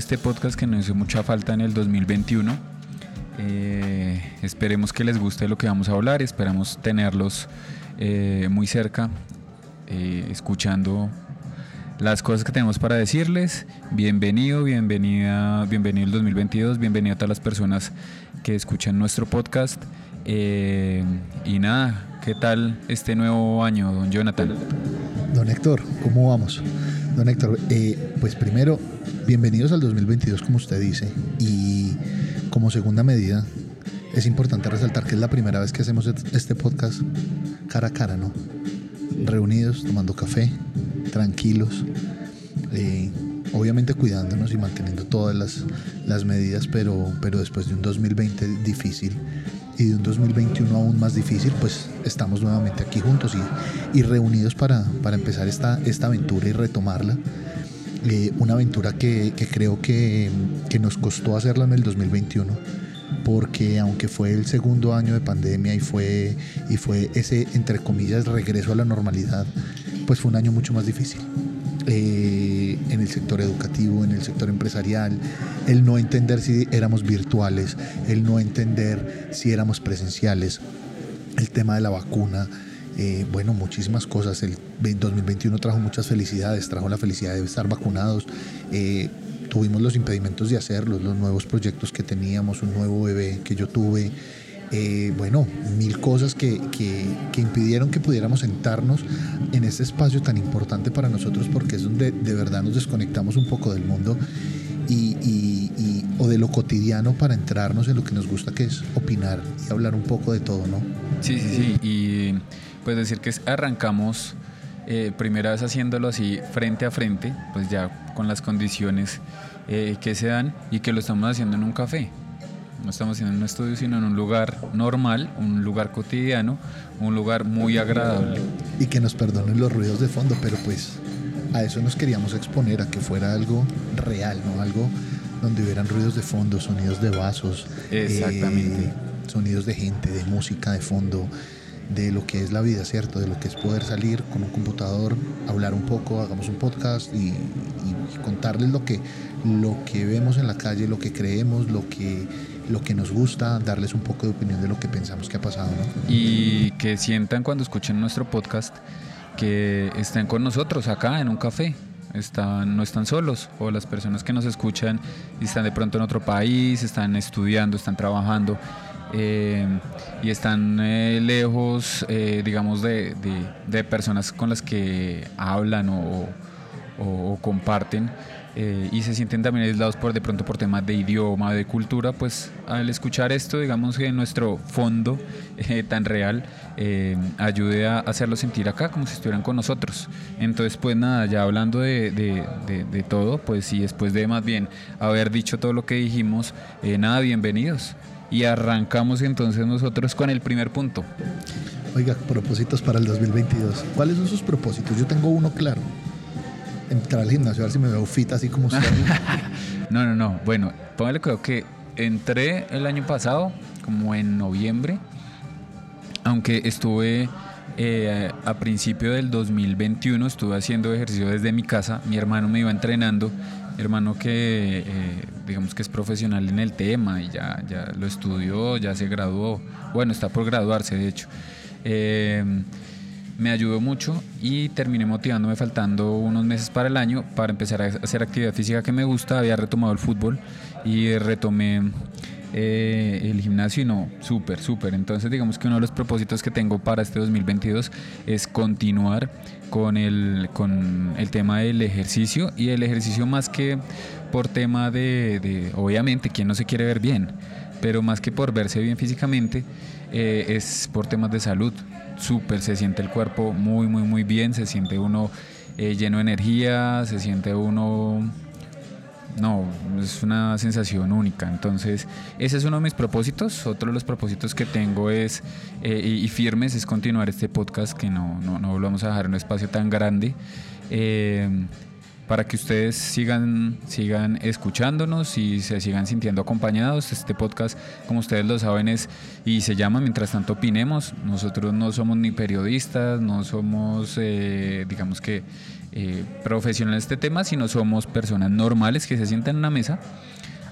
este podcast que nos hizo mucha falta en el 2021. Eh, esperemos que les guste lo que vamos a hablar, esperamos tenerlos eh, muy cerca, eh, escuchando las cosas que tenemos para decirles. Bienvenido, bienvenida, bienvenido el 2022, bienvenido a todas las personas que escuchan nuestro podcast. y nada, ¿qué tal este nuevo año, don Jonathan? Don Héctor, ¿cómo vamos? Don Héctor, pues primero bienvenidos al 2022, como usted dice. Y como segunda medida, es importante resaltar que es la primera vez que hacemos este podcast cara a cara, ¿no? Reunidos, tomando café, tranquilos, eh, obviamente cuidándonos y manteniendo todas las, las, medidas, pero, pero después de un 2020 difícil y de un 2021 aún más difícil, pues estamos nuevamente aquí juntos y, y reunidos para, para empezar esta, esta aventura y retomarla. Eh, una aventura que, creo que, nos costó hacerla en el 2021 porque aunque fue el segundo año de pandemia y fue, y fue ese, entre comillas, regreso a la normalidad, pues fue un año mucho más difícil. Eh, en el sector educativo, en el sector empresarial, el no entender si éramos virtuales, el no entender si éramos presenciales, el tema de la vacuna, eh, bueno, muchísimas cosas. El 2021 trajo muchas felicidades, trajo la felicidad de estar vacunados. Eh, tuvimos los impedimentos de hacerlo, los nuevos proyectos que teníamos, un nuevo bebé que yo tuve. Eh, bueno, mil cosas que, impidieron que pudiéramos sentarnos en este espacio tan importante para nosotros porque es donde de verdad nos desconectamos un poco del mundo y, o de lo cotidiano para entrarnos en lo que nos gusta que es opinar y hablar un poco de todo, ¿no? Sí, sí, sí. Y pues decir que arrancamos eh, primera vez haciéndolo así frente a frente, pues ya con las condiciones eh, que se dan y que lo estamos haciendo en un café. No estamos haciendo en un estudio, sino en un lugar normal, un lugar cotidiano, un lugar muy agradable. Y que nos perdonen los ruidos de fondo, pero pues a eso nos queríamos exponer, a que fuera algo real, ¿no? Algo donde hubieran ruidos de fondo, sonidos de vasos. Exactamente. Eh, sonidos de gente, de música de fondo de lo que es la vida, ¿cierto? De lo que es poder salir con un computador, hablar un poco, hagamos un podcast y, contarles lo que, lo que vemos en la calle, lo que creemos, lo que, lo que nos gusta, darles un poco de opinión de lo que pensamos que ha pasado, ¿no? Y que sientan cuando escuchen nuestro podcast que estén con nosotros acá en un café, están, no están solos, o las personas que nos escuchan están de pronto en otro país, están estudiando, están trabajando eh, y están eh, lejos, eh, digamos, de, personas con las que hablan o, comparten y se sienten también aislados por de pronto por temas de idioma, de cultura, pues al escuchar esto, digamos que nuestro fondo tan real ayude a hacerlo sentir acá como si estuvieran con nosotros. Entonces, pues nada, ya hablando de, de todo, pues sí, después de más bien haber dicho todo lo que dijimos, nada, bienvenidos y arrancamos entonces nosotros con el primer punto. Oiga, propósitos para el 2022. ¿Cuáles son sus propósitos? Yo tengo uno claro. Entrar al gimnasio, a ver si me veo fit así como usted. no, no, no. Bueno, póngale creo que entré el año pasado, como en noviembre, aunque estuve eh, a principio del 2021, estuve haciendo ejercicio desde mi casa, mi hermano me iba entrenando. Hermano que eh, digamos que es profesional en el tema y ya, ya lo estudió, ya se graduó, bueno, está por graduarse de hecho. Eh, me ayudó mucho y terminé motivándome faltando unos meses para el año para empezar a hacer actividad física que me gusta, había retomado el fútbol y retomé eh, el gimnasio y no, súper, súper. Entonces digamos que uno de los propósitos que tengo para este 2022 es continuar con el, con el tema del ejercicio y el ejercicio más que por tema de, obviamente, quien no se quiere ver bien, pero más que por verse bien físicamente, eh, es por temas de salud. Súper, se siente el cuerpo muy, muy, muy bien, se siente uno eh, lleno de energía, se siente uno no, es una sensación única. Entonces, ese es uno de mis propósitos. Otro de los propósitos que tengo es, eh, y, firmes, es continuar este podcast, que no, no, no volvamos a dejar un espacio tan grande. Eh, para que ustedes sigan, sigan escuchándonos y se sigan sintiendo acompañados. Este podcast, como ustedes lo saben, es y se llama Mientras tanto opinemos. Nosotros no somos ni periodistas, no somos, eh, digamos que, eh, profesionales de este tema, sino somos personas normales que se sientan en una mesa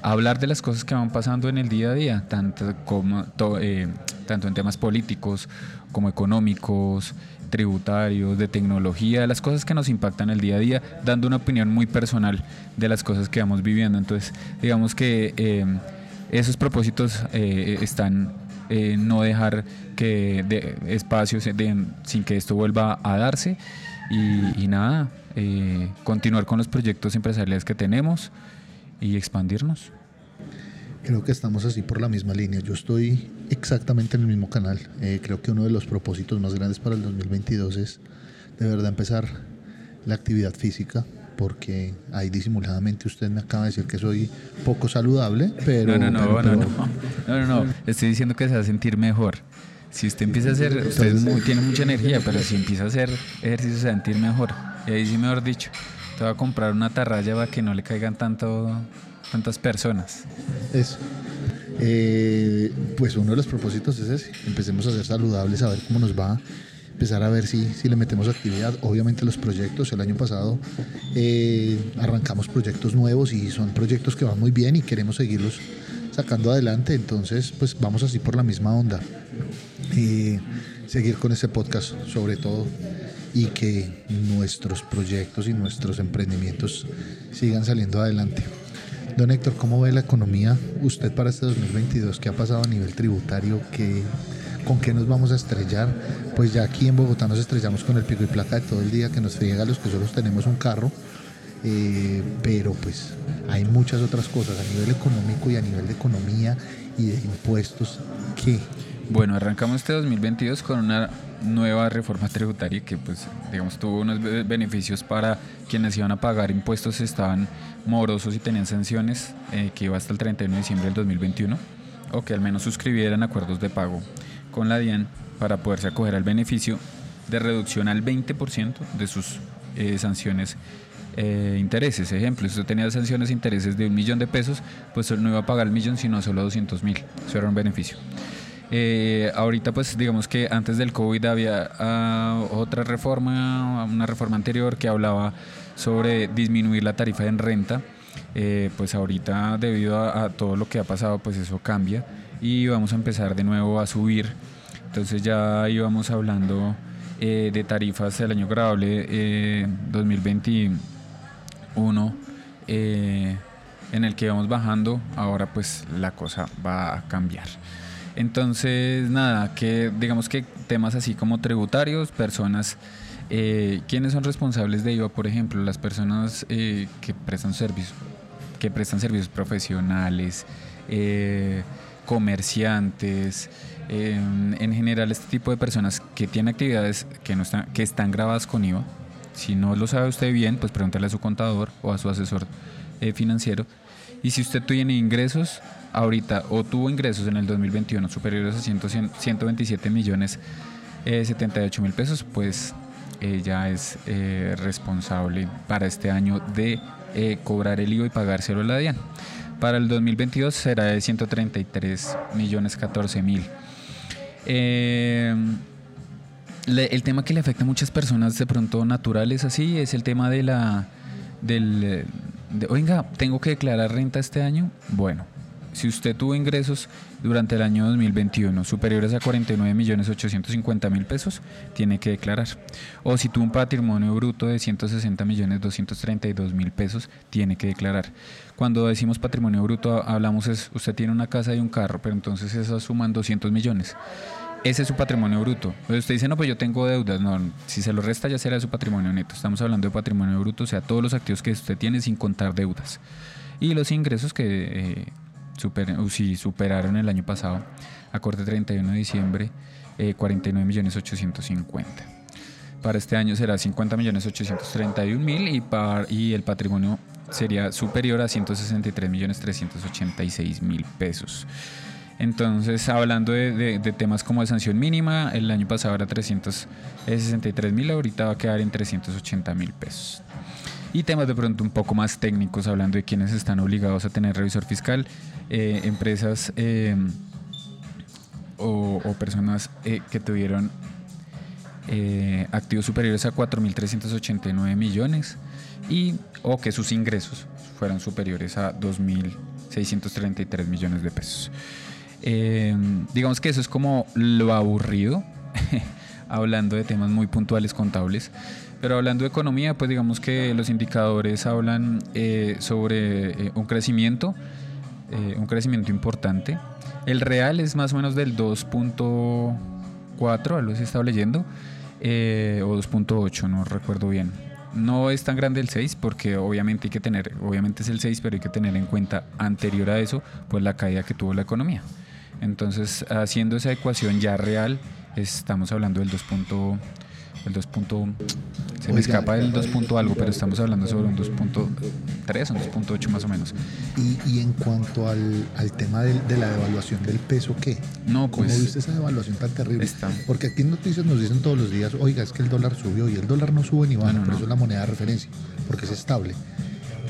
a hablar de las cosas que van pasando en el día a día, tanto, eh, tanto en temas políticos como económicos, tributarios, de tecnología, las cosas que nos impactan el día a día, dando una opinión muy personal de las cosas que vamos viviendo. Entonces, digamos que eh, esos propósitos eh, están en no dejar que de espacios sin que esto vuelva a darse y, nada, eh, continuar con los proyectos empresariales que tenemos y expandirnos. Creo que estamos así por la misma línea. Yo estoy exactamente en el mismo canal. Eh, creo que uno de los propósitos más grandes para el 2022 es de verdad empezar la actividad física, porque ahí disimuladamente usted me acaba de decir que soy poco saludable, pero... No, no, no, no, no, no, no, no, estoy diciendo que se va a sentir mejor. Si usted empieza a hacer, usted tiene mucha energía, pero si empieza a hacer ejercicio se a sentir mejor. Y ahí sí, mejor dicho, te va a comprar una tarraya para que no le caigan tanto tantas personas. Eso. Eh, pues uno de los propósitos es ese, empecemos a ser saludables, a ver cómo nos va, empezar a ver si, si le metemos actividad. Obviamente los proyectos, el año pasado eh, arrancamos proyectos nuevos y son proyectos que van muy bien y queremos seguirlos sacando adelante, entonces pues vamos así por la misma onda. Y seguir con ese podcast sobre todo y que nuestros proyectos y nuestros emprendimientos sigan saliendo adelante. Don Héctor, ¿cómo ve la economía usted para este 2022? ¿Qué ha pasado a nivel tributario? ¿Qué, ¿Con qué nos vamos a estrellar? Pues ya aquí en Bogotá nos estrellamos con el pico y placa de todo el día que nos friega los que solo tenemos un carro. Eh, pero pues hay muchas otras cosas a nivel económico y a nivel de economía y de impuestos que... Bueno, arrancamos este 2022 con una nueva reforma tributaria que pues digamos tuvo unos beneficios para quienes iban a pagar impuestos estaban morosos y tenían sanciones eh, que iba hasta el 31 de diciembre del 2021 o que al menos suscribieran acuerdos de pago con la DIAN para poderse acoger al beneficio de reducción al 20% de sus eh, sanciones eh, intereses. Ejemplo, si usted tenía sanciones e intereses de un millón de pesos, pues no iba a pagar el millón, sino solo 200 mil. Eso era un beneficio. Eh, ahorita pues digamos que antes del COVID había ah, otra reforma, una reforma anterior que hablaba sobre disminuir la tarifa en renta. Eh, pues ahorita debido a, todo lo que ha pasado pues eso cambia y vamos a empezar de nuevo a subir. Entonces ya íbamos hablando eh, de tarifas del año grabable 2021 en el que vamos bajando, ahora pues la cosa va a cambiar. Entonces, nada, que digamos que temas así como tributarios, personas, eh, ¿quiénes son responsables de IVA? Por ejemplo, las personas eh, que prestan servicios, que prestan servicios profesionales, eh, comerciantes, en general este tipo de personas que tienen actividades que, no están, que están grabadas con IVA. Si no lo sabe usted bien, pues pregúntale a su contador o a su asesor financiero. Y si usted tiene ingresos, ahorita o tuvo ingresos en el 2021 superiores a 127 millones 78 eh, mil pesos, pues eh, ya es eh, responsable para este año de cobrar el IVA y pagárselo a la DIAN. Para el 2022 será de 133 millones 14 mil. el tema que le afecta a muchas personas de pronto naturales así es el tema de la del de, oiga, tengo que declarar renta este año. Bueno, si usted tuvo ingresos durante el año 2021 superiores a 49 millones 850 mil pesos, tiene que declarar. O si tuvo un patrimonio bruto de 160 millones 232 mil pesos, tiene que declarar. Cuando decimos patrimonio bruto, hablamos es, usted tiene una casa y un carro, pero entonces eso suman 200 millones. Ese es su patrimonio bruto. Usted dice, no, pues yo tengo deudas. No, si se lo resta ya será su patrimonio neto. Estamos hablando de patrimonio bruto, o sea, todos los activos que usted tiene sin contar deudas. Y los ingresos que... Eh, si superaron el año pasado, a corte 31 de diciembre, 49 eh, millones 850. Para este año será 50 millones 831 mil y, y el patrimonio sería superior a 163 millones 386 mil pesos. Entonces, hablando de, temas como de sanción mínima, el año pasado era 363 mil, ahorita va a quedar en 380 mil pesos. Y temas de pronto un poco más técnicos, hablando de quienes están obligados a tener revisor fiscal, eh, empresas eh, o, personas eh, que tuvieron activos superiores a 4.389 millones y o que sus ingresos fueran superiores a 2.633 millones de pesos. digamos que eso es como lo aburrido, hablando de temas muy puntuales contables. Pero hablando de economía, pues digamos que los indicadores hablan eh, sobre eh, un crecimiento, eh, un crecimiento importante. El real es más o menos del 2.4, algo se estaba leyendo, o 2.8, no recuerdo bien. No es tan grande el 6 porque obviamente hay que tener, obviamente es el 6, pero hay que tener en cuenta anterior a eso, pues la caída que tuvo la economía. Entonces, haciendo esa ecuación ya real, estamos hablando del 2.8 el 2. Se me escapa el 2. algo, pero estamos hablando sobre un 2.3, un 2.8 más o menos. ¿Y, en cuanto al, al tema de, de, la devaluación del peso, qué? No, pues. ¿Cómo viste esa devaluación tan terrible? Porque aquí en noticias nos dicen todos los días, oiga, es que el dólar subió y el dólar no sube ni baja, pero eso es la moneda de referencia, porque es estable.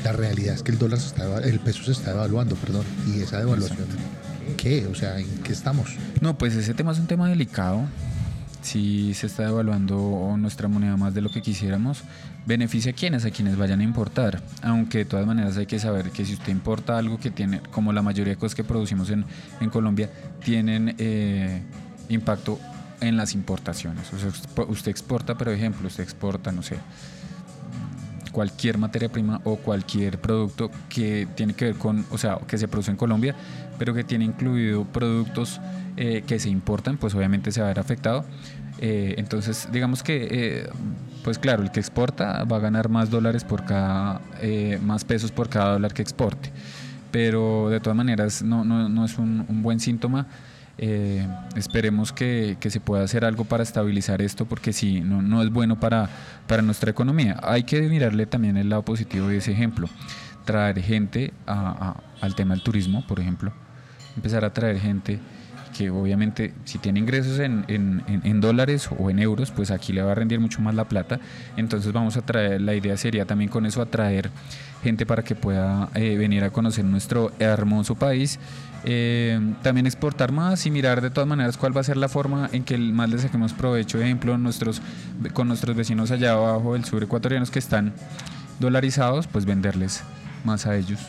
La realidad es que el dólar se está, el peso se está devaluando, perdón, y esa devaluación. ¿Qué? O sea, ¿en qué estamos? No, pues ese tema es un tema delicado si se está devaluando nuestra moneda más de lo que quisiéramos, beneficia a quienes, a quienes vayan a importar. Aunque de todas maneras hay que saber que si usted importa algo que tiene, como la mayoría de cosas que producimos en, en Colombia, tienen eh, impacto en las importaciones. O sea, usted exporta, por ejemplo, usted exporta, no sé, cualquier materia prima o cualquier producto que tiene que ver con, o sea, que se produce en Colombia, pero que tiene incluido productos eh, que se importan, pues obviamente se va a ver afectado. Eh, entonces, digamos que, eh, pues claro, el que exporta va a ganar más dólares por cada, más pesos por cada dólar que exporte. Pero de todas maneras no, no, no es un, buen síntoma. Esperemos que, que, se pueda hacer algo para estabilizar esto, porque si no, no es bueno para, para nuestra economía. Hay que mirarle también el lado positivo de ese ejemplo. Traer gente al tema del turismo, por ejemplo. Empezar a traer gente que obviamente si tiene ingresos en, en, dólares o en euros, pues aquí le va a rendir mucho más la plata. Entonces vamos a traer, la idea sería también con eso atraer gente para que pueda eh, venir a conocer nuestro hermoso país. Eh, también exportar más y mirar de todas maneras cuál va a ser la forma en que más le saquemos provecho, ejemplo, nuestros, con nuestros vecinos allá abajo del sur ecuatorianos que están dolarizados, pues venderles más a ellos.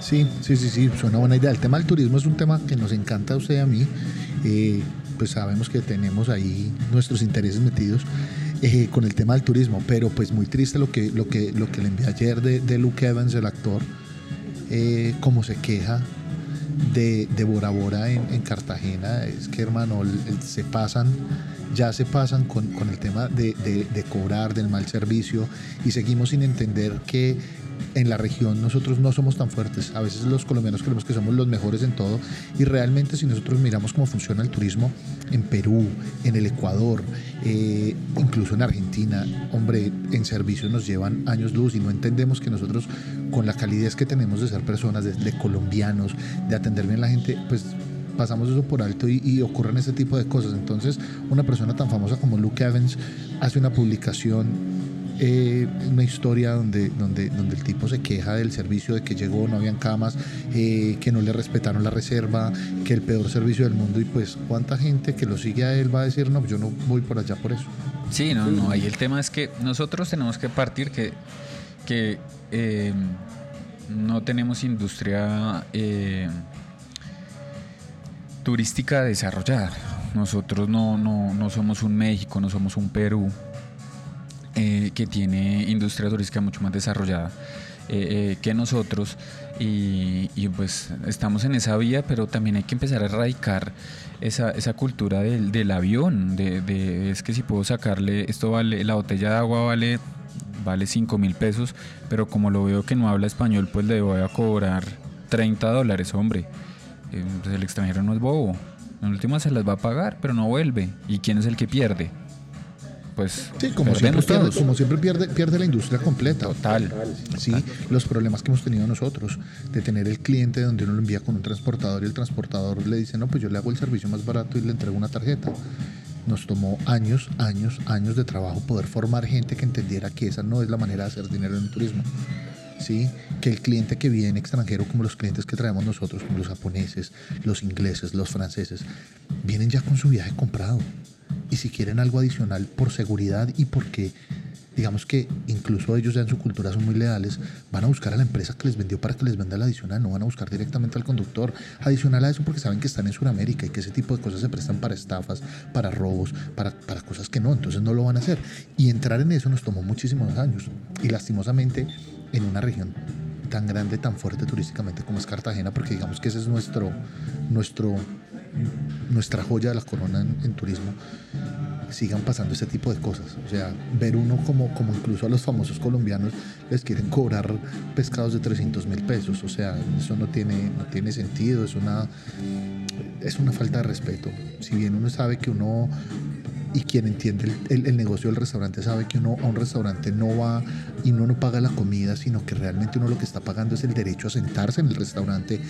Sí, sí, sí, sí, suena buena idea. El tema del turismo es un tema que nos encanta a usted y a mí. Eh, pues sabemos que tenemos ahí nuestros intereses metidos eh, con el tema del turismo, pero pues muy triste lo que, lo que, lo que le envié ayer de, Luke Evans, el actor, eh, como se queja de, de Bora Bora en, Cartagena. Es que hermano, se pasan ya se pasan con, con el tema de, de, de, cobrar, del mal servicio y seguimos sin entender que en la región nosotros no somos tan fuertes. A veces los colombianos creemos que somos los mejores en todo y realmente si nosotros miramos cómo funciona el turismo en Perú, en el Ecuador, eh, incluso en Argentina, hombre, en servicio nos llevan años luz y no entendemos que nosotros con la calidez que tenemos de ser personas, de, colombianos, de atender bien a la gente, pues pasamos eso por alto y, y, ocurren ese tipo de cosas. Entonces, una persona tan famosa como Luke Evans hace una publicación eh, una historia donde, donde, donde el tipo se queja del servicio, de que llegó, no habían camas, eh, que no le respetaron la reserva, que el peor servicio del mundo y pues cuánta gente que lo sigue a él va a decir, no, yo no voy por allá por eso. Sí, no, no, ahí el tema es que nosotros tenemos que partir que, que eh, no tenemos industria turística desarrollada. Nosotros no, no, no somos un México, no somos un Perú, eh, que tiene industria turística mucho más desarrollada eh, eh, que nosotros y, pues estamos en esa vía, pero también hay que empezar a erradicar esa, esa cultura del, del avión, de, es que si puedo sacarle, esto vale, la botella de agua vale vale 5 mil pesos, pero como lo veo que no habla español, pues le voy a cobrar 30 dólares, hombre. Pues el extranjero no es bobo. En última se las va a pagar, pero no vuelve. ¿Y quién es el que pierde? Pues sí, como siempre, pierde, como siempre pierde, pierde la industria completa. Total. Sí, los problemas que hemos tenido nosotros de tener el cliente donde uno lo envía con un transportador y el transportador le dice, no, pues yo le hago el servicio más barato y le entrego una tarjeta. Nos tomó años, años, años de trabajo poder formar gente que entendiera que esa no es la manera de hacer dinero en el turismo. ¿sí? que el cliente que viene extranjero, como los clientes que traemos nosotros, como los japoneses, los ingleses, los franceses, vienen ya con su viaje comprado. Y si quieren algo adicional por seguridad y porque digamos que incluso ellos ya en su cultura son muy leales, van a buscar a la empresa que les vendió para que les venda la adicional, no van a buscar directamente al conductor. Adicional a eso porque saben que están en Sudamérica y que ese tipo de cosas se prestan para estafas, para robos, para, para cosas que no, entonces no lo van a hacer. Y entrar en eso nos tomó muchísimos años. Y lastimosamente en una región tan grande, tan fuerte turísticamente como es Cartagena, porque digamos que ese es nuestro, nuestro, nuestra joya de la corona en, turismo, sigan pasando ese tipo de cosas. O sea, ver uno como, como incluso a los famosos colombianos les quieren cobrar pescados de 300 mil pesos. O sea, eso no tiene, no tiene sentido, es una, es una falta de respeto. Si bien uno sabe que uno y quien entiende el, negocio del restaurante sabe que uno a un restaurante no va y uno no paga la comida, sino que realmente uno lo que está pagando es el derecho a sentarse en el restaurante,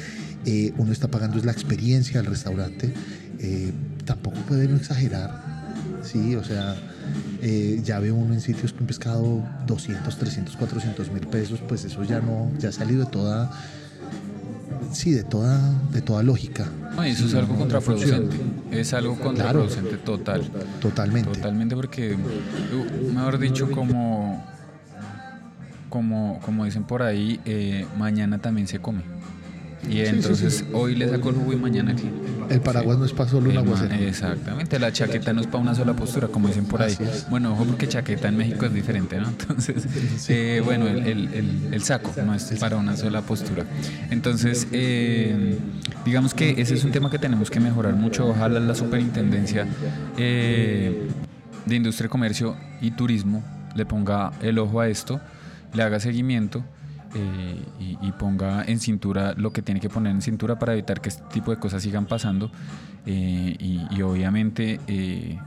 eh, uno está pagando es la experiencia del restaurante, eh, tampoco puede no exagerar, sí, o sea, eh, ya ve uno en sitios con pescado 200, 300, 400 mil pesos, pues eso ya no, ya ha salido de toda sí, de toda, de toda lógica. eso es algo contraproducente. Es algo contraproducente total. Totalmente. Totalmente porque, mejor dicho, como, como, como dicen por ahí, eh, mañana también se come. Y entonces hoy le saco el jugo y mañana aquí. El paraguas no es para solo un aguacero. Exactamente, la chaqueta no es para una sola postura, como dicen por ahí. Bueno, ojo porque chaqueta en México es diferente, ¿no? Entonces, eh, bueno, el, saco no es para una sola postura. Entonces, eh, digamos que ese es un tema que tenemos que mejorar mucho. Ojalá la superintendencia eh, de Industria, Comercio y Turismo le ponga el ojo a esto, le haga seguimiento eh, y, ponga en cintura lo que tiene que poner en cintura para evitar que este tipo de cosas sigan pasando eh, y, obviamente eh,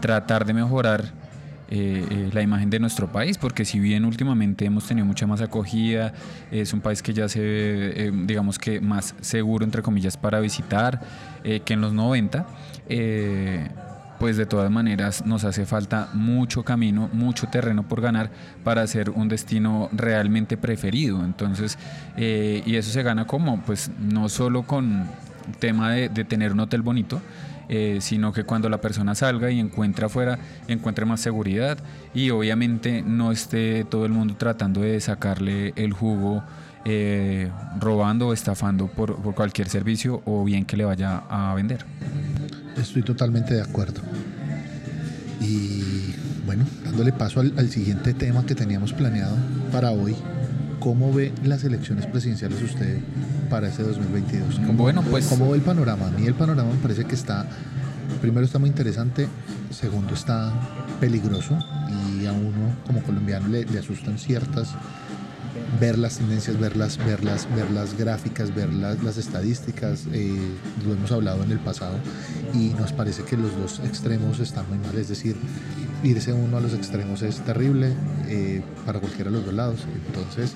tratar de mejorar la imagen de nuestro país, porque si bien últimamente hemos tenido mucha más acogida, es un país que ya se ve, digamos que más seguro, entre comillas, para visitar que en los 90 pues de todas maneras nos hace falta mucho camino, mucho terreno por ganar para ser un destino realmente preferido. Entonces, eh, y eso se gana como, pues no solo con tema de, tener un hotel bonito, eh, sino que cuando la persona salga y encuentre afuera, encuentre más seguridad y obviamente no esté todo el mundo tratando de sacarle el jugo. Eh, robando o estafando por cualquier servicio o bien que le vaya a vender. Estoy totalmente de acuerdo. Y bueno, dándole paso al, siguiente tema que teníamos planeado para hoy, ¿cómo ve las elecciones presidenciales usted para este 2022? ¿Cómo, bueno, pues... ¿Cómo ve el panorama? A mí el panorama me parece que está, primero está muy interesante, segundo está peligroso y a uno como colombiano le, le asustan ciertas ver las tendencias, ver las, ver ver las gráficas, ver las, estadísticas, eh, lo hemos hablado en el pasado y nos parece que los dos extremos están muy mal, es decir, irse uno a los extremos es terrible eh, para cualquiera de los dos lados, entonces,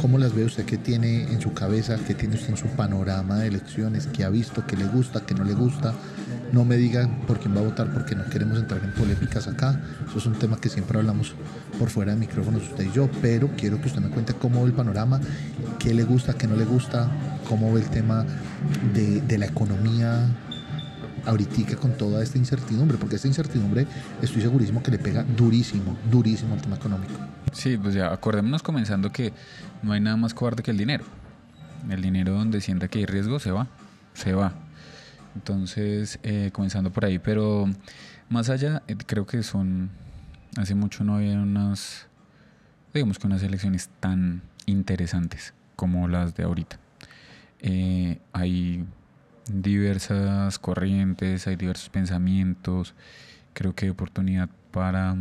¿cómo las ve usted? ¿Qué tiene en su cabeza? ¿Qué tiene usted en su panorama de elecciones? ¿Qué ha visto? ¿Qué le gusta? ¿Qué no le gusta? No me digan por quién va a votar porque no queremos entrar en polémicas acá. Eso es un tema que siempre hablamos por fuera de micrófonos usted y yo, pero quiero que usted me cuente cómo ve el panorama, qué le gusta, qué no le gusta, cómo ve el tema de, la economía ahorita con toda esta incertidumbre, porque esta incertidumbre estoy segurísimo que le pega durísimo, durísimo al tema económico. Sí, pues ya acordémonos comenzando que no hay nada más cobarde que el dinero. El dinero donde sienta que hay riesgo se va, se va. Entonces, eh, comenzando por ahí, pero más allá, eh, creo que son, hace mucho no había unas, digamos que unas elecciones tan interesantes como las de ahorita. Eh, hay diversas corrientes, hay diversos pensamientos, creo que hay oportunidad para,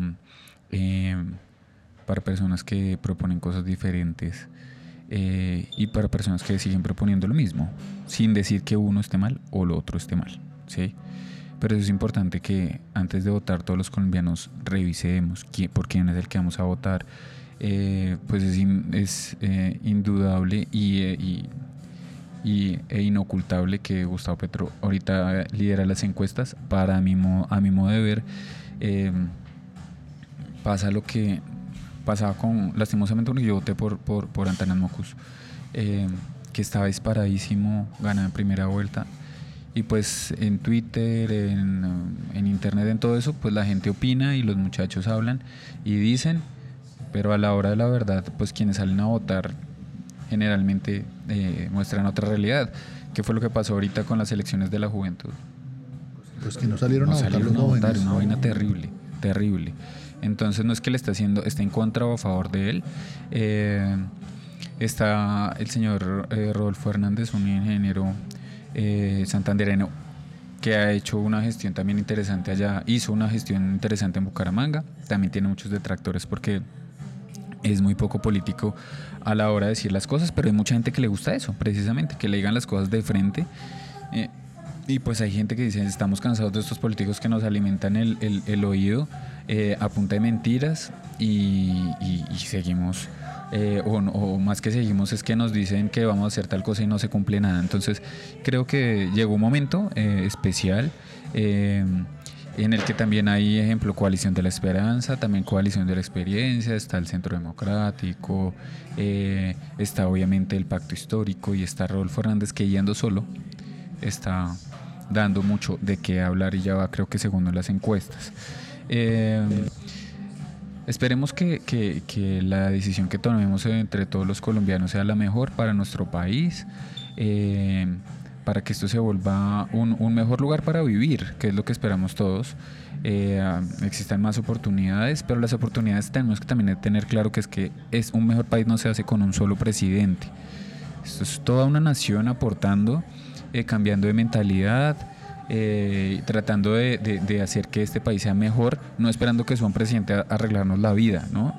para personas que proponen cosas diferentes eh, y para personas que siguen proponiendo lo mismo, sin decir que uno esté mal o lo otro esté mal. ¿sí? pero es importante que antes de votar todos los colombianos revisemos por quién es el que vamos a votar. Eh, pues es, es eh, indudable y, y, e inocultable que Gustavo Petro ahorita lidera las encuestas. Para mi, a mi modo de ver, pasa lo que pasaba con, lastimosamente, porque yo voté por, por, por Antanas Mocus, eh, que estaba disparadísimo, gana en primera vuelta. Y pues en Twitter, en, en, internet, en todo eso, pues la gente opina y los muchachos hablan y dicen, pero a la hora de la verdad, pues quienes salen a votar generalmente eh, muestran otra realidad. ¿Qué fue lo que pasó ahorita con las elecciones de la juventud? Pues que no salieron, a, salieron a votar. Una vaina terrible, terrible. Entonces no es que le está haciendo, está en contra o a favor de él. Eh, está el señor eh, Rodolfo Hernández, un ingeniero eh, santandereno que ha hecho una gestión también interesante allá, hizo una gestión interesante en Bucaramanga, también tiene muchos detractores porque es muy poco político a la hora de decir las cosas, pero hay mucha gente que le gusta eso, precisamente, que le digan las cosas de frente. Y pues hay gente que dice, estamos cansados de estos políticos que nos alimentan el, el oído eh, a punta de mentiras y, seguimos, eh, o, más que seguimos es que nos dicen que vamos a hacer tal cosa y no se cumple nada. Entonces creo que llegó un momento eh, especial en el que también hay ejemplo coalición de la esperanza, también coalición de la experiencia, está el centro democrático, está obviamente el pacto histórico y está Rodolfo Hernández que yendo solo está dando mucho de qué hablar y ya va creo que en las encuestas. Eh, esperemos que, que, la decisión que tomemos entre todos los colombianos sea la mejor para nuestro país, eh, para que esto se vuelva un, un, mejor lugar para vivir, que es lo que esperamos todos. Eh, existan más oportunidades, pero las oportunidades tenemos que también tener claro que es que es un mejor país no se hace con un solo presidente. Esto es toda una nación aportando, eh, cambiando de mentalidad, eh, tratando de, hacer que este país sea mejor, no esperando que un presidente a arreglarnos la vida, ¿no?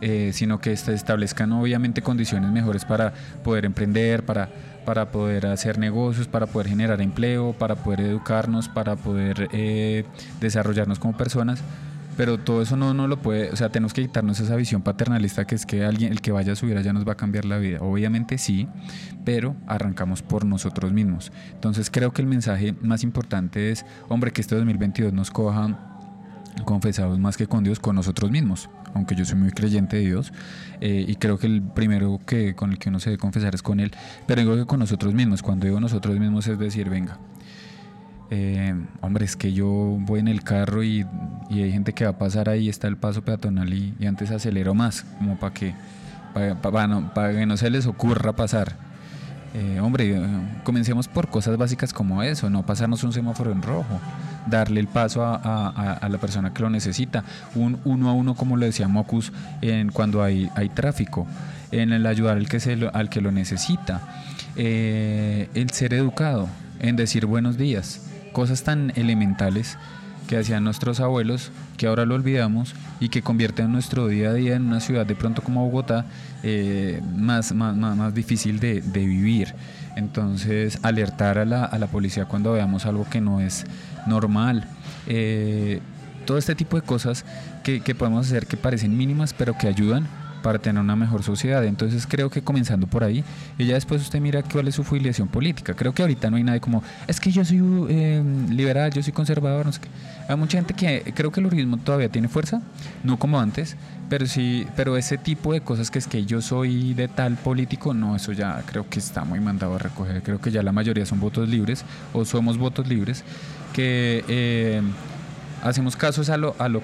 Eh, sino que se establezcan obviamente condiciones mejores para poder emprender, para, para poder hacer negocios, para poder generar empleo, para poder educarnos, para poder desarrollarnos como personas pero todo eso no, no lo puede, o sea, tenemos que quitarnos esa visión paternalista que es que alguien, el que vaya a subir allá nos va a cambiar la vida. Obviamente sí, pero arrancamos por nosotros mismos. Entonces creo que el mensaje más importante es, hombre, que este 2022 nos coja confesados más que con Dios, con nosotros mismos, aunque yo soy muy creyente de Dios, eh, y creo que el primero que con el que uno se debe confesar es con Él, pero digo que con nosotros mismos, cuando digo nosotros mismos es decir, venga, eh, hombre, es que yo voy en el carro y, hay gente que va a pasar ahí, está el paso peatonal y, antes acelero más, como para que, para, no, que no se les ocurra pasar. Eh, hombre, comencemos por cosas básicas como eso, no pasarnos un semáforo en rojo, darle el paso a, la persona que lo necesita, un uno a uno como lo decía Mocus en cuando hay, hay tráfico, en el ayudar al que, se al que lo necesita, eh, el ser educado, en decir buenos días, cosas tan elementales que hacían nuestros abuelos, que ahora lo olvidamos y que convierten nuestro día a día en una ciudad de pronto como Bogotá eh, más, más, más, difícil de, vivir. Entonces, alertar a la, a la, policía cuando veamos algo que no es normal. Eh, todo este tipo de cosas que, que podemos hacer que parecen mínimas, pero que ayudan para tener una mejor sociedad. Entonces creo que comenzando por ahí, y ya después usted mira cuál es su filiación política. Creo que ahorita no hay nadie como, es que yo soy eh, liberal, yo soy conservador, no sé qué. Hay mucha gente que creo que el uribismo todavía tiene fuerza, no como antes, pero sí, pero ese tipo de cosas que es que yo soy de tal político, no, eso ya creo que está muy mandado a recoger. Creo que ya la mayoría son votos libres o somos votos libres que eh, hacemos casos a lo, a lo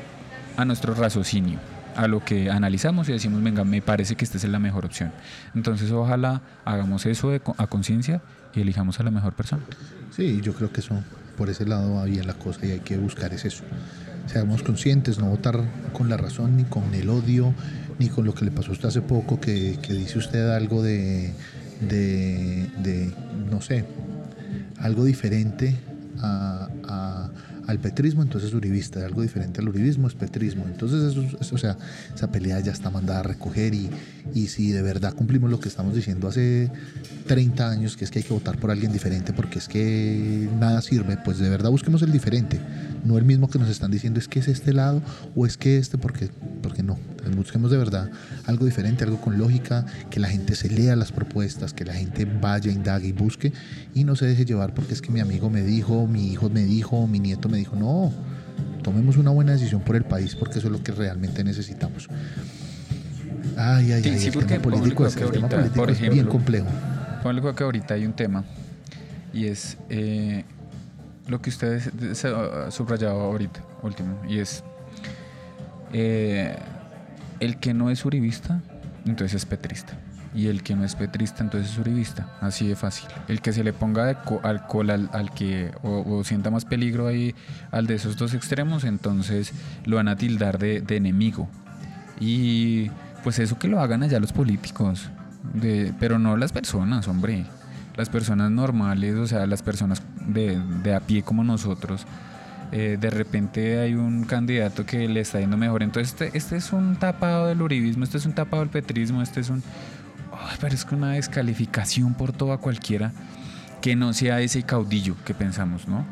a nuestro raciocinio a lo que analizamos y decimos, venga, me parece que esta es la mejor opción. Entonces, ojalá hagamos eso a conciencia y elijamos a la mejor persona. Sí, yo creo que eso, por ese lado va bien la cosa y hay que buscar es eso. Seamos conscientes, no votar con la razón, ni con el odio, ni con lo que le pasó a usted hace poco, que, dice usted algo de, de, no sé, algo diferente a, al petrismo, entonces es uribista, algo diferente al uribismo es petrismo. Entonces, eso, o sea, esa pelea ya está mandada a recoger y, y si de verdad cumplimos lo que estamos diciendo hace 30 años, que es que hay que votar por alguien diferente porque es que nada sirve, pues de verdad busquemos el diferente, no el mismo que nos están diciendo es que es este lado o es que este, porque, porque no. Busquemos de verdad algo diferente, algo con lógica, que la gente se lea las propuestas, que la gente vaya, indague y busque y no se deje llevar porque es que mi amigo me dijo, mi hijo me dijo, mi nieto me dijo, no, tomemos una buena decisión por el país porque eso es lo que realmente necesitamos. Ay, ay, ay, el, tema político, es, bien complejo. Ponle que ahorita hay un tema y es eh, lo que ustedes ha subrayado ahorita, último, y es eh, el que no es uribista, entonces es petrista. Y el que no es petrista, entonces es uribista. Así de fácil. El que se le ponga alcohol al, que, o, sienta más peligro ahí, al de esos dos extremos, entonces lo van a tildar de, de enemigo. Y pues eso que lo hagan allá los políticos, de, pero no las personas, hombre. Las personas normales, o sea, las personas de, de a pie como nosotros, eh, de repente hay un candidato que le está yendo mejor. Entonces, este, este es un tapado del uribismo, este es un tapado del petrismo, este es un. parece una descalificación por toda cualquiera que no sea ese caudillo que pensamos, ¿no?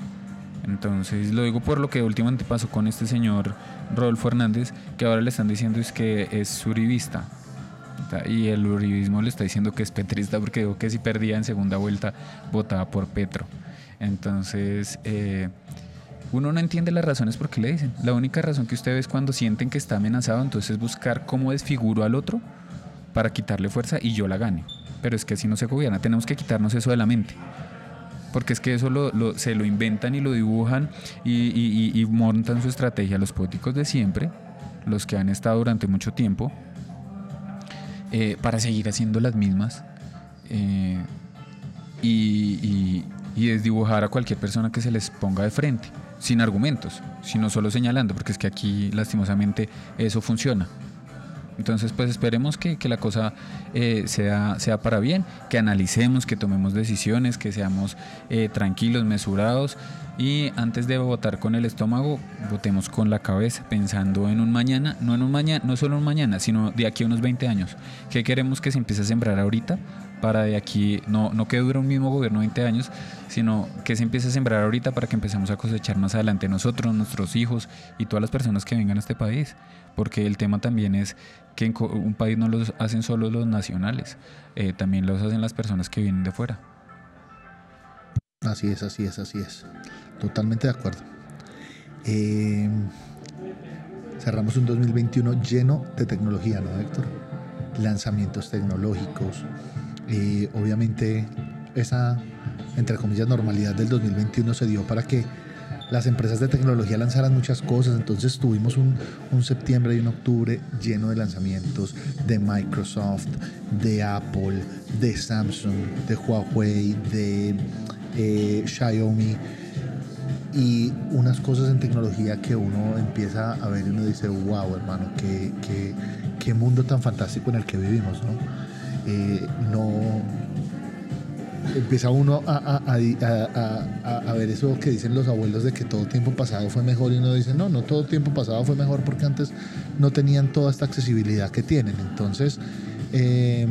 Entonces, lo digo por lo que últimamente pasó con este señor Rodolfo Hernández, que ahora le están diciendo es que es uribista. Y el uribismo le está diciendo que es petrista porque dijo que si perdía en segunda vuelta votaba por Petro. Entonces, eh, uno no entiende las razones por qué le dicen. La única razón que usted ve es cuando sienten que está amenazado, entonces buscar cómo desfiguro al otro para quitarle fuerza y yo la gane. Pero es que así no se gobierna, tenemos que quitarnos eso de la mente. Porque es que eso se lo inventan y lo dibujan y, montan su estrategia los políticos de siempre, los que han estado durante mucho tiempo, eh, para seguir haciendo las mismas. Eh, y, y desdibujar a cualquier persona que se les ponga de frente sin argumentos, sino solo señalando, porque es que aquí lastimosamente eso funciona. Entonces, pues esperemos que, la cosa eh, sea, sea para bien, que analicemos, que tomemos decisiones, que seamos eh, tranquilos, mesurados y antes de votar con el estómago, votemos con la cabeza, pensando en un mañana, no en un mañana, no solo un mañana, sino de aquí a unos 20 años. ¿Qué queremos que se empiece a sembrar ahorita para de aquí, no, no que dure un mismo gobierno 20 años, sino que se empiece a sembrar ahorita para que empecemos a cosechar más adelante nosotros, nuestros hijos y todas las personas que vengan a este país. Porque el tema también es que un país no lo hacen solo los nacionales, eh, también los hacen las personas que vienen de fuera. Así es, así es, así es. Totalmente de acuerdo. Eh, cerramos un 2021 lleno de tecnología, ¿no, Héctor? Lanzamientos tecnológicos, obviamente esa, entre comillas, normalidad del 2021 se dio para que las empresas de tecnología lanzaran muchas cosas, entonces tuvimos un, septiembre y un octubre lleno de lanzamientos de Microsoft, de Apple, de Samsung, de Huawei, de eh, Xiaomi y unas cosas en tecnología que uno empieza a ver y uno dice, wow hermano, qué, qué, qué mundo tan fantástico en el que vivimos, ¿no? Eh, no empieza uno a, a, ver eso que dicen los abuelos de que todo tiempo pasado fue mejor y uno dice, no, no todo tiempo pasado fue mejor porque antes no tenían toda esta accesibilidad que tienen. Entonces, eh,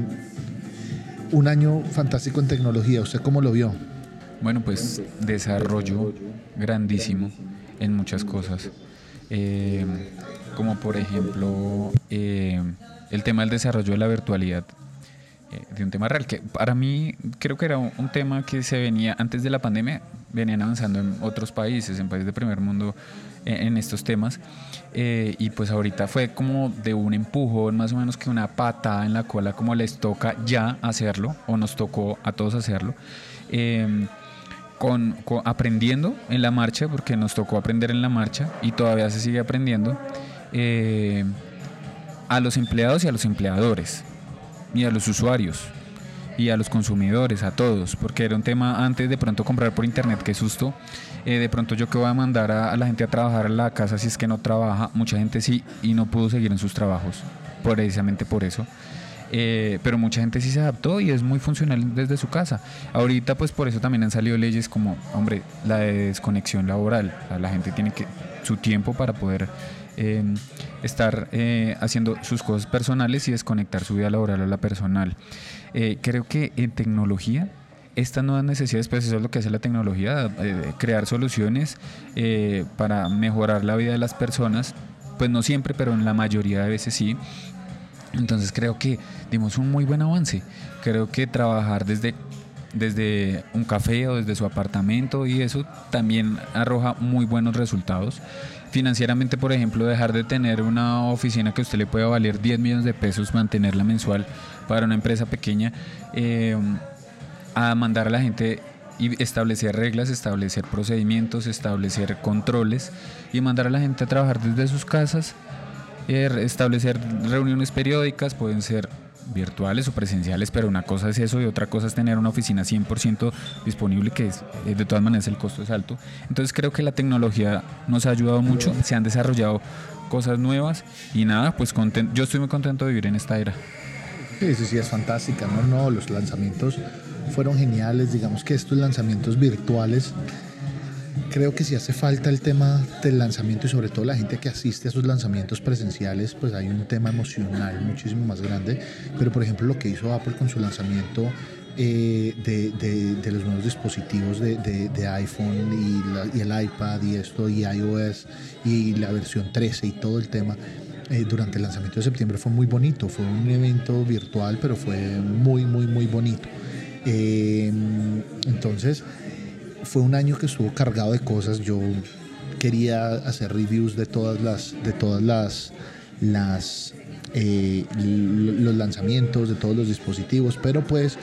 un año fantástico en tecnología, ¿usted cómo lo vio? Bueno, pues desarrollo grandísimo en muchas cosas. Eh, como por ejemplo el tema del desarrollo de la virtualidad eh, de un tema real, que para mí creo que era un, tema que se venía antes de la pandemia, venían avanzando en otros países, en países de primer mundo, eh, en, estos temas, eh, y pues ahorita fue como de un empujón, más o menos que una patada en la cola, como les toca ya hacerlo, o nos tocó a todos hacerlo. Em, con, aprendiendo en la marcha, porque nos tocó aprender en la marcha y todavía se sigue aprendiendo, a los empleados y a los empleadores y a los usuarios y a los consumidores, a todos, porque era un tema antes de pronto comprar por internet, qué susto. Eh, de pronto yo que voy a mandar a, la gente a trabajar a la casa si es que no trabaja, mucha gente sí y no pudo seguir en sus trabajos, precisamente por eso. Eh, pero mucha gente sí se adaptó y es muy funcional desde su casa. Ahorita pues por eso también han salido leyes como, hombre, la desconexión laboral. la gente tiene que su tiempo para poder eh, estar eh, haciendo sus cosas personales y desconectar su vida laboral a la personal. creo que en tecnología estas nuevas necesidades, pues eso es lo que hace la tecnología, crear soluciones para mejorar la vida de las personas, pues no siempre, pero en la mayoría de veces sí. Entonces creo que dimos un muy buen avance. Creo que trabajar desde, desde un café o desde su apartamento y eso también arroja muy buenos resultados. Financieramente, por ejemplo, dejar de tener una oficina que a usted le pueda valer 10 millones de pesos, mantenerla mensual para una empresa pequeña, eh, a mandar a la gente y establecer reglas, establecer procedimientos, establecer controles y mandar a la gente a trabajar desde sus casas establecer reuniones periódicas, pueden ser virtuales o presenciales, pero una cosa es eso y otra cosa es tener una oficina 100% disponible, que eh, de todas maneras el costo es alto. Entonces creo que la tecnología nos ha ayudado mucho, se han desarrollado cosas nuevas y nada, pues yo estoy muy contento de vivir en esta era. Sí, sí, sí, es fantástica, ¿no? No, los lanzamientos fueron geniales, digamos que estos lanzamientos virtuales creo que si hace falta el tema del lanzamiento y sobre todo la gente que asiste a esos lanzamientos presenciales, pues hay un tema emocional muchísimo más grande. Pero por ejemplo lo que hizo Apple con su lanzamiento eh, de, los nuevos dispositivos de, iPhone y, el iPad y esto y iOS y la versión 13 y todo el tema. Eh, durante el lanzamiento de septiembre fue muy bonito, fue un evento virtual, pero fue muy, muy, muy bonito. Eh, entonces, fue un año que estuvo cargado de cosas. Yo quería hacer reviews de todas las, de todas las, las eh, los lanzamientos de todos los dispositivos, pero pues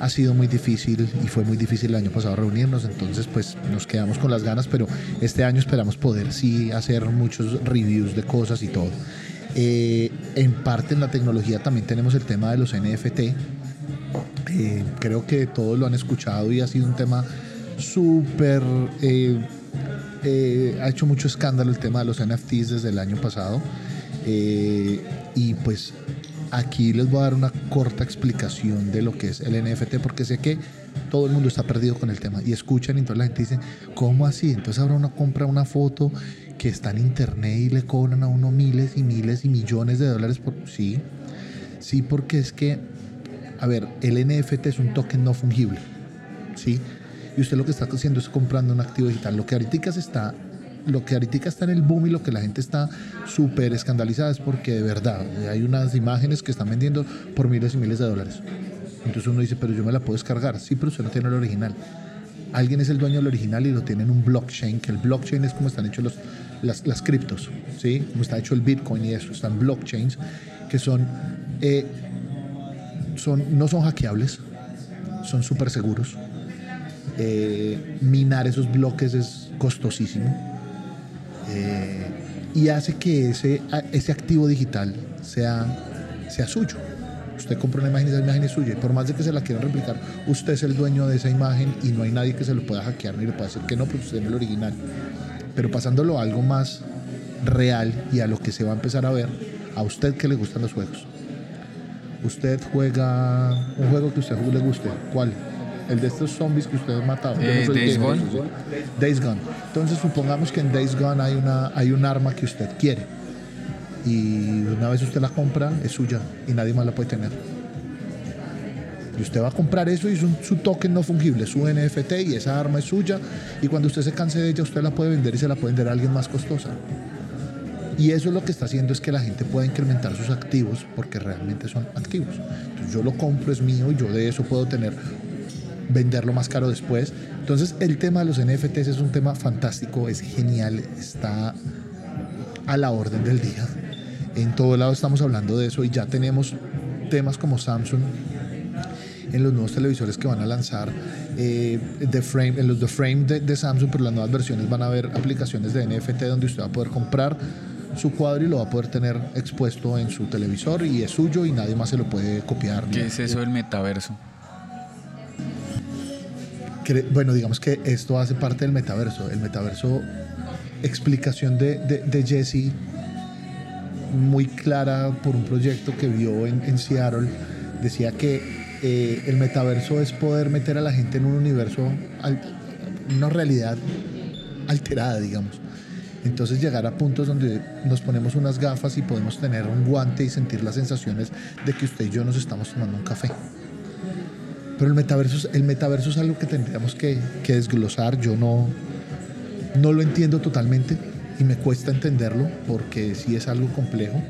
ha sido muy difícil y fue muy difícil el año pasado reunirnos, entonces pues nos quedamos con las ganas, pero este año esperamos poder sí hacer muchos reviews de cosas y todo. Eh, en parte en la tecnología también tenemos el tema de los NFT. Eh, creo que todos lo han escuchado y ha sido un tema súper... Eh, eh, ha hecho mucho escándalo el tema de los NFTs desde el año pasado. Eh, y pues aquí les voy a dar una corta explicación de lo que es el NFT, porque sé que todo el mundo está perdido con el tema. Y escuchan y toda la gente dice, ¿cómo así? Entonces ahora uno compra una foto que está en internet y le cobran a uno miles y miles y millones de dólares por... Sí, sí, porque es que, a ver, el NFT es un token no fungible. ¿sí? Y usted lo que está haciendo es comprando un activo digital. Lo que ahorita está lo que ahorita está en el boom y lo que la gente está súper escandalizada es porque de verdad hay unas imágenes que están vendiendo por miles y miles de dólares. Entonces uno dice, pero yo me la puedo descargar. Sí, pero usted no tiene el original. Alguien es el dueño del original y lo tiene en un blockchain, que el blockchain es como están hechos los, las, las criptos, ¿sí? Como está hecho el Bitcoin y eso. Están blockchains que son, eh, son no son hackeables, son súper seguros eh, minar esos bloques es costosísimo eh, y hace que ese, ese activo digital sea, sea suyo. Usted compra una imagen y esa imagen es suya. Y por más de que se la quieran replicar, usted es el dueño de esa imagen y no hay nadie que se lo pueda hackear ni le pueda decir que no, porque usted es el original. Pero pasándolo a algo más real y a lo que se va a empezar a ver, a usted que le gustan los juegos. Usted juega un juego que a usted le guste. ¿Cuál? El de estos zombies que ustedes mataron. Eh, Days Gone. Days Gone. Entonces supongamos que en Days Gone hay, una, hay un arma que usted quiere y una vez usted la compra es suya y nadie más la puede tener. Y usted va a comprar eso y es su token no fungible, su NFT y esa arma es suya y cuando usted se canse de ella usted la puede vender y se la puede vender a alguien más costosa. Y eso es lo que está haciendo es que la gente pueda incrementar sus activos porque realmente son activos. Entonces yo lo compro, es mío y yo de eso puedo tener venderlo más caro después. Entonces el tema de los NFTs es un tema fantástico, es genial, está a la orden del día. En todo lado estamos hablando de eso y ya tenemos temas como Samsung en los nuevos televisores que van a lanzar eh, frame, en los de frame de, Samsung, pero las nuevas versiones van a haber aplicaciones de NFT donde usted va a poder comprar su cuadro y lo va a poder tener expuesto en su televisor y es suyo y nadie más se lo puede copiar. ¿Qué es eso del metaverso? Bueno, digamos que esto hace parte del metaverso. El metaverso, explicación de, Jesse, muy clara por un proyecto que vio en, Seattle. Decía que eh, el metaverso es poder meter a la gente en un universo, una realidad alterada, digamos. Entonces llegar a puntos donde nos ponemos unas gafas y podemos tener un guante y sentir las sensaciones de que usted y yo nos estamos tomando un café. Pero el metaverso, el metaverso es algo que tendríamos que, desglosar. Yo no, no lo entiendo totalmente y me cuesta entenderlo porque sí es algo complejo.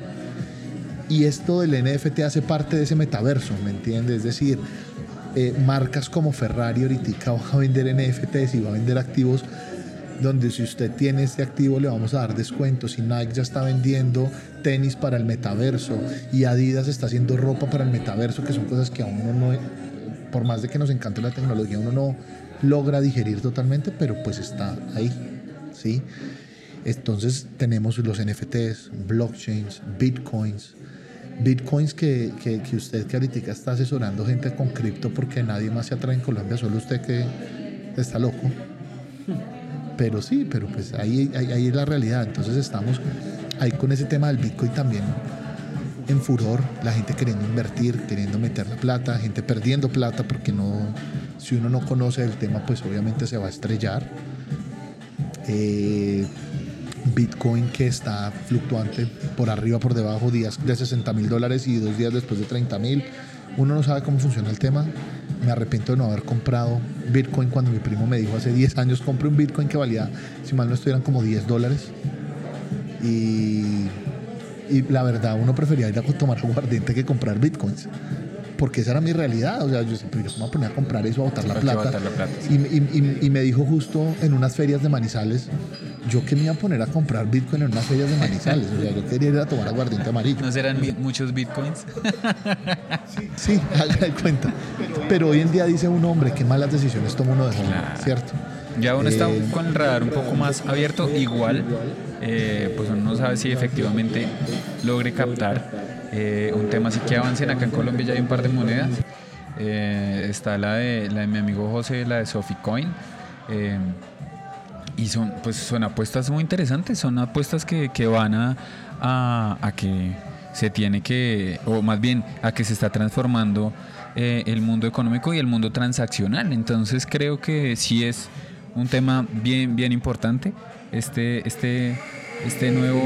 Y esto del NFT hace parte de ese metaverso, ¿me entiendes? Es decir, eh, marcas como Ferrari ahorita van a vender NFTs y va a vender activos donde si usted tiene este activo le vamos a dar descuentos y Nike ya está vendiendo tenis para el metaverso y Adidas está haciendo ropa para el metaverso, que son cosas que a uno no, por más de que nos encante la tecnología, uno no logra digerir totalmente, pero pues está ahí, ¿sí? Entonces tenemos los NFTs, blockchains, bitcoins, bitcoins que, que, que usted que ahorita está asesorando gente con cripto porque nadie más se atrae en Colombia, solo usted que está loco. Pero sí, pero pues ahí, ahí, es la realidad. Entonces estamos ahí con ese tema del Bitcoin también en furor, la gente queriendo invertir, queriendo meter la plata, gente perdiendo plata porque no, si uno no conoce el tema, pues obviamente se va a estrellar. Eh, Bitcoin que está fluctuante por arriba, por debajo, días de 60 mil dólares y dos días después de 30 mil. Uno no sabe cómo funciona el tema. Me arrepiento de no haber comprado Bitcoin cuando mi primo me dijo hace 10 años, compré un Bitcoin que valía, si mal no estuvieran, como 10 dólares. Y, y la verdad, uno prefería ir a tomar aguardiente que comprar Bitcoins porque esa era mi realidad. O sea, yo siempre yo me voy a poner a comprar eso, a botar la plata. y, y, y, me dijo justo en unas ferias de Manizales, yo que me iba a poner a comprar Bitcoin en unas ferias de Manizales. O sea, yo quería ir a tomar aguardiente amarillo. ¿No serán muchos Bitcoins? sí, sí, haga cuenta. Pero hoy en día dice un hombre, qué malas decisiones toma uno de joven, ¿cierto? Ya uno está eh, con el radar un poco más abierto, igual, eh, pues uno no sabe si efectivamente logre captar eh, un tema así que avancen. Acá en Colombia ya hay un par de monedas. está la de, la de mi amigo José, la de Soficoin. y son, pues, son apuestas muy interesantes, son apuestas que, que van a, a, a que se tiene que, o más bien a que se está transformando el mundo económico y el mundo transaccional. Entonces creo que sí es un tema bien, bien importante. Este, este, este nuevo.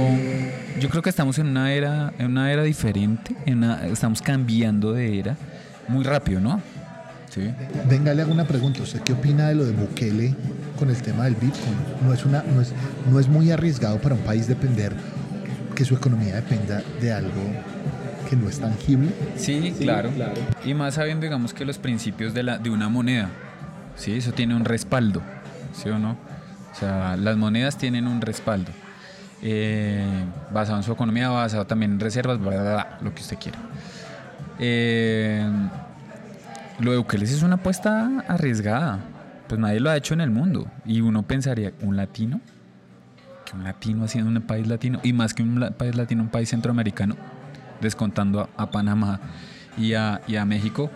Yo creo que estamos en una era, en una era diferente, en estamos cambiando de era muy rápido, ¿no? Sí. Venga, le hago una pregunta. ¿Usted qué opina de lo de Bukele con el tema del Bitcoin? ¿No es, una, no es, no es muy arriesgado para un país depender, que su economía dependa de algo que no es tangible? Sí, claro. claro. Y más sabiendo, digamos, que los principios de, la, de una moneda, ¿sí? Eso tiene un respaldo. ¿Sí o no? O sea, las monedas tienen un respaldo. Eh, basado en su economía, basado también en reservas, lo que usted quiera. Eh, lo de Bukele es una apuesta arriesgada. Pues nadie lo ha hecho en el mundo. Y uno pensaría, ¿un latino? Que un latino haciendo un país latino, y más que un país latino, un país centroamericano, descontando a, Panamá y a, y a México,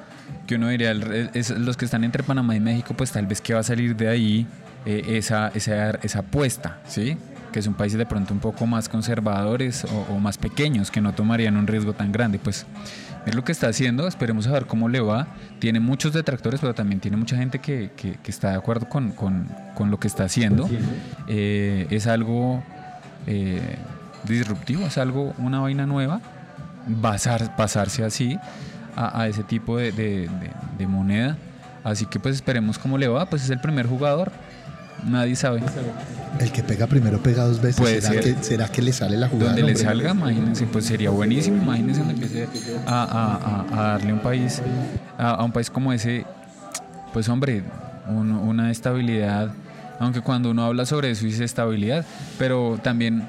que uno diría, es, los que están entre Panamá y México, pues tal vez que va a salir de ahí eh, esa, esa, esa, apuesta, ¿sí? que son países de pronto un poco más conservadores o, más pequeños que no tomarían un riesgo tan grande. Pues es lo que está haciendo, esperemos a ver cómo le va. Tiene muchos detractores, pero también tiene mucha gente que, que, está de acuerdo con, con, con, lo que está haciendo. Eh, es algo eh, disruptivo, es algo, una vaina nueva. Basar, pasarse así a, ese tipo de, de, de moneda. Así que pues esperemos cómo le va. Pues es el primer jugador Nadie sabe. El que pega primero pega dos veces. ¿Será, Que, ¿Será que le sale la jugada? Donde le salga, imagínense, pues sería buenísimo. Imagínense donde empiece a, darle un país, a, un país como ese, pues hombre, una estabilidad. Aunque cuando uno habla sobre eso dice estabilidad, pero también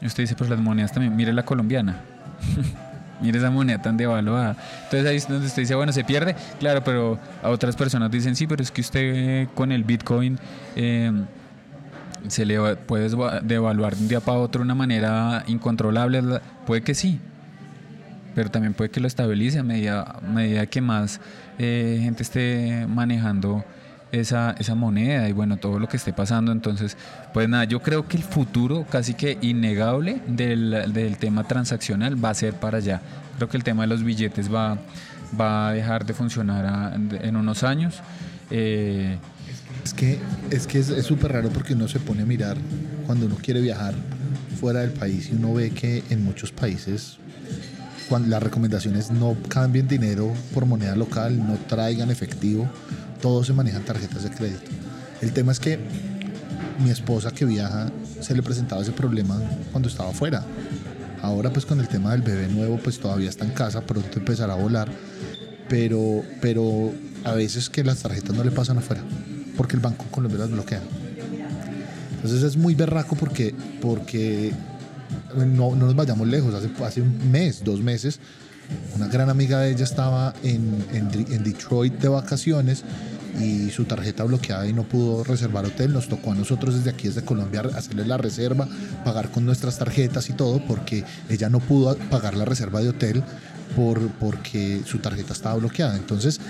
usted dice, pues las monedas también, mire la colombiana. Mire esa moneda tan devaluada. Entonces ahí es donde usted dice, bueno, se pierde. Claro, pero a otras personas dicen, sí, pero es que usted con el Bitcoin eh, se le puede devaluar de un día para otro de una manera incontrolable. Puede que sí, pero también puede que lo estabilice a medida, medida que más eh, gente esté manejando esa, esa moneda y bueno, todo lo que esté pasando. Entonces, pues nada, yo creo que el futuro casi que innegable del, del tema transaccional va a ser para allá. Creo que el tema de los billetes va, va a dejar de funcionar en unos años. Eh, es que es que es súper raro porque uno se pone a mirar cuando uno quiere viajar fuera del país y uno ve que en muchos países cuando las recomendaciones no cambien dinero por moneda local, no traigan efectivo, todo se manejan tarjetas de crédito. El tema es que mi esposa que viaja se le presentaba ese problema cuando estaba fuera. Ahora pues con el tema del bebé nuevo pues todavía está en casa, pronto empezará a volar, pero, pero a veces que las tarjetas no le pasan afuera, porque el banco colombiano las bloquea. Entonces es muy berraco porque, porque no, no nos vayamos lejos, hace, hace un mes, dos meses, una gran amiga de ella estaba en, en, Detroit de vacaciones y su tarjeta bloqueada y no pudo reservar hotel. Nos tocó a nosotros desde aquí, desde Colombia, hacerle la reserva, pagar con nuestras tarjetas y todo, porque ella no pudo pagar la reserva de hotel por, porque su tarjeta estaba bloqueada. Entonces,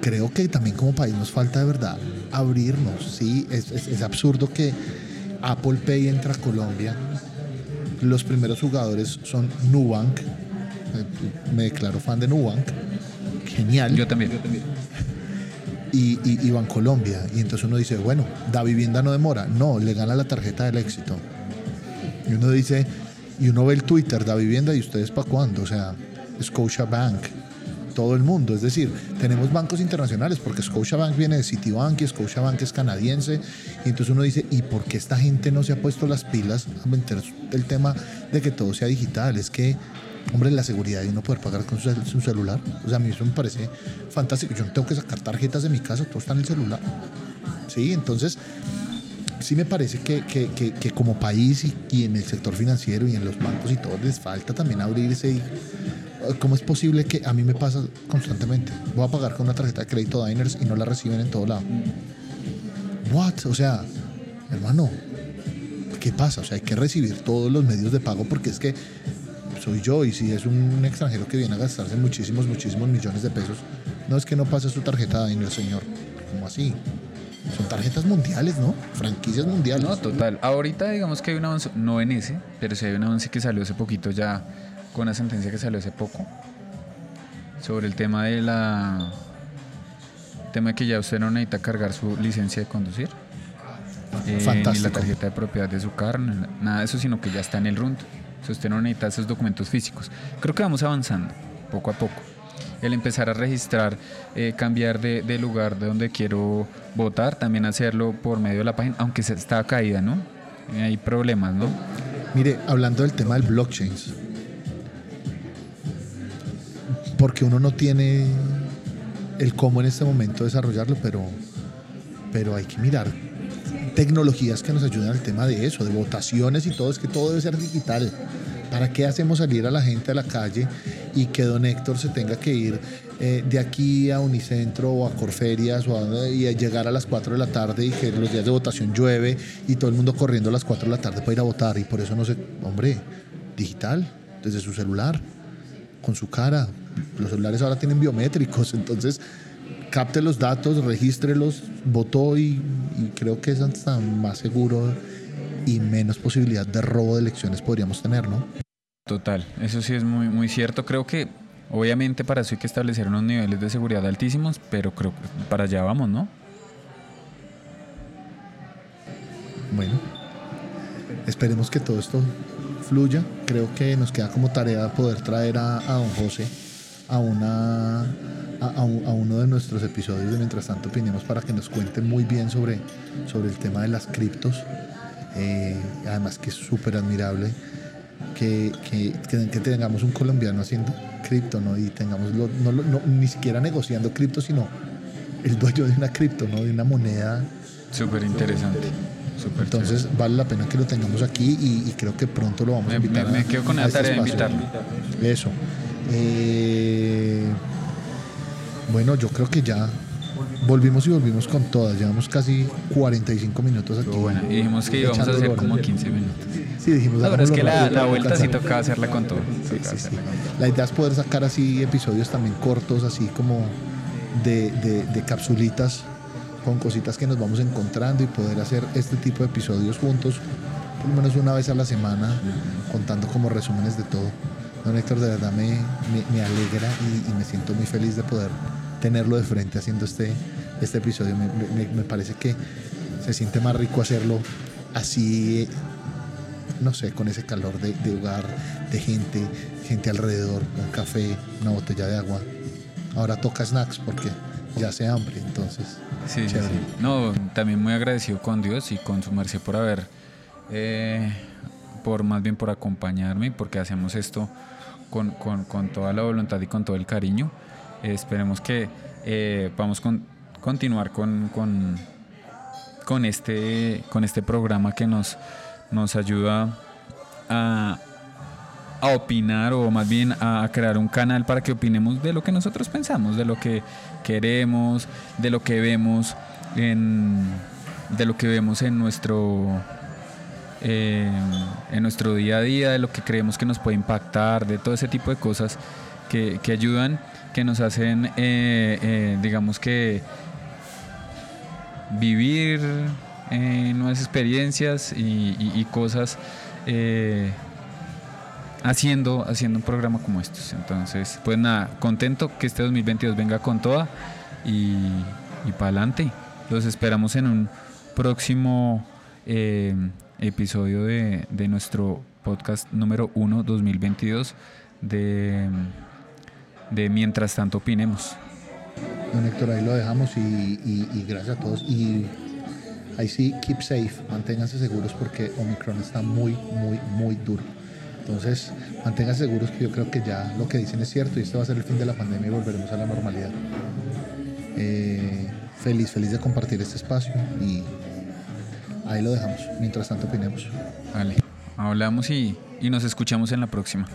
creo que también como país nos falta de verdad abrirnos. ¿sí? Es, es absurdo que Apple Pay entra a Colombia los primeros jugadores son Nubank. Me declaro fan de Nubank. Genial. Yo también. Yo también. Y, y, Colombia. Y entonces uno dice, bueno, da vivienda no demora. No, le gana la tarjeta del éxito. Y uno dice, y uno ve el Twitter, da vivienda y ustedes para cuándo. O sea, Scotia Bank, todo el mundo. Es decir, tenemos bancos internacionales porque Scotiabank viene de Citibank y Scotiabank es canadiense. Y entonces uno dice, ¿y por qué esta gente no se ha puesto las pilas a meter el tema de que todo sea digital? Es que, hombre, la seguridad de uno poder pagar con su, celular. O sea, a mí eso me parece fantástico. Yo no tengo que sacar tarjetas de mi casa, todo está en el celular. Sí, entonces sí me parece que, que, que, como país y, y, en el sector financiero y en los bancos y todo les falta también abrirse ¿Cómo es posible que a mí me pasa constantemente? Voy a pagar con una tarjeta de crédito Diners y no la reciben en todo lado. What? O sea, hermano, ¿qué pasa? O sea, hay que recibir todos los medios de pago porque es que soy yo y si es un extranjero que viene a gastarse muchísimos, muchísimos millones de pesos, no es que no pase su tarjeta Diners, señor. ¿Cómo así? Son tarjetas mundiales, ¿no? Franquicias mundiales. No, total. Ahorita digamos que hay un avance, no en ese, pero sí hay un avance que salió hace poquito ya con una sentencia que salió hace poco sobre el tema de la tema de que ya usted no necesita cargar su licencia de conducir eh, ni la tarjeta de propiedad de su carro nada de eso sino que ya está en el RUND si usted no necesita esos documentos físicos. Creo que vamos avanzando poco a poco. El empezar a registrar eh, cambiar de, de, lugar de donde quiero votar también hacerlo por medio de la página aunque se está caída no hay problemas no mire hablando del tema del blockchain porque uno no tiene el cómo en este momento desarrollarlo, pero, pero hay que mirar tecnologías que nos ayuden al tema de eso, de votaciones y todo, es que todo debe ser digital. ¿Para qué hacemos salir a la gente a la calle y que don Héctor se tenga que ir eh, de aquí a Unicentro o a Corferias o y a llegar a las 4 de la tarde y que los días de votación llueve y todo el mundo corriendo a las 4 de la tarde para ir a votar y por eso no sé, hombre, digital, desde su celular, con su cara, los celulares ahora tienen biométricos, entonces capte los datos, regístrelos, votó y, creo que es hasta más seguro y menos posibilidad de robo de elecciones podríamos tener, ¿no? Total, eso sí es muy, muy cierto. Creo que obviamente para eso hay que establecer unos niveles de seguridad altísimos, pero creo que para allá vamos, ¿no? Bueno, esperemos que todo esto fluya. Creo que nos queda como tarea poder traer a, a don José a, una, a, uno de nuestros episodios de Mientras tanto opinemos para que nos cuente muy bien sobre, sobre el tema de las criptos. Eh, además que es súper admirable que, que, que, tengamos un colombiano haciendo cripto, ¿no? Y tengamos, no, no, ni siquiera negociando cripto, sino el dueño de una cripto, ¿no? De una moneda. Súper interesante. Entonces vale la pena que lo tengamos aquí y, creo que pronto lo vamos a invitar. Me, quedo con la este tarea de invitarlo. Eso. Eh, bueno, yo creo que ya volvimos y volvimos con todas. Llevamos casi 45 minutos aquí. Bueno, y dijimos que íbamos a hacer como 15 minutos. Sí, dijimos. La verdad es que la, vuelta sí tocaba hacerla con todo. La idea es poder sacar así episodios también cortos, así como de, de, de capsulitas con cositas que nos vamos encontrando y poder hacer este tipo de episodios juntos, por lo menos una vez a la semana, contando como resúmenes de todo. Don Héctor, de verdad me, me, alegra y, me siento muy feliz de poder tenerlo de frente haciendo este, este episodio. Me, me parece que se siente más rico hacerlo así, no sé, con ese calor de, de hogar, de gente, gente alrededor, un café, una botella de agua. Ahora toca snacks porque ya hace hambre, entonces. Sí, sí, No, también muy agradecido con Dios y con su merced por haber, eh, por más bien por acompañarme, porque hacemos esto con, con, toda la voluntad y con todo el cariño. esperemos que eh, vamos con, continuar con, con, con, este, con este programa que nos, nos ayuda a, a opinar o más bien a crear un canal para que opinemos de lo que nosotros pensamos, de lo que queremos, de lo que vemos en, de lo que vemos en nuestro eh, en nuestro día a día, de lo que creemos que nos puede impactar, de todo ese tipo de cosas que, ayudan, que nos hacen, eh, eh, digamos que vivir nuevas experiencias y, y cosas haciendo, haciendo un programa como estos. Entonces, pues nada, contento que este 2022 venga con toda y, y para adelante. Los esperamos en un próximo eh, episodio de, de, nuestro podcast número 1 2022 de, de Mientras tanto opinemos. Don Héctor, ahí lo dejamos y, y gracias a todos. Y ahí sí, keep safe, manténganse seguros porque Omicron está muy, muy, muy duro. Entonces, manténganse seguros que yo creo que ya lo que dicen es cierto y este va a ser el fin de la pandemia y volveremos a la normalidad. Eh, feliz, feliz de compartir este espacio y ahí lo dejamos. Mientras tanto, opinemos. Vale, hablamos y, y nos escuchamos en la próxima.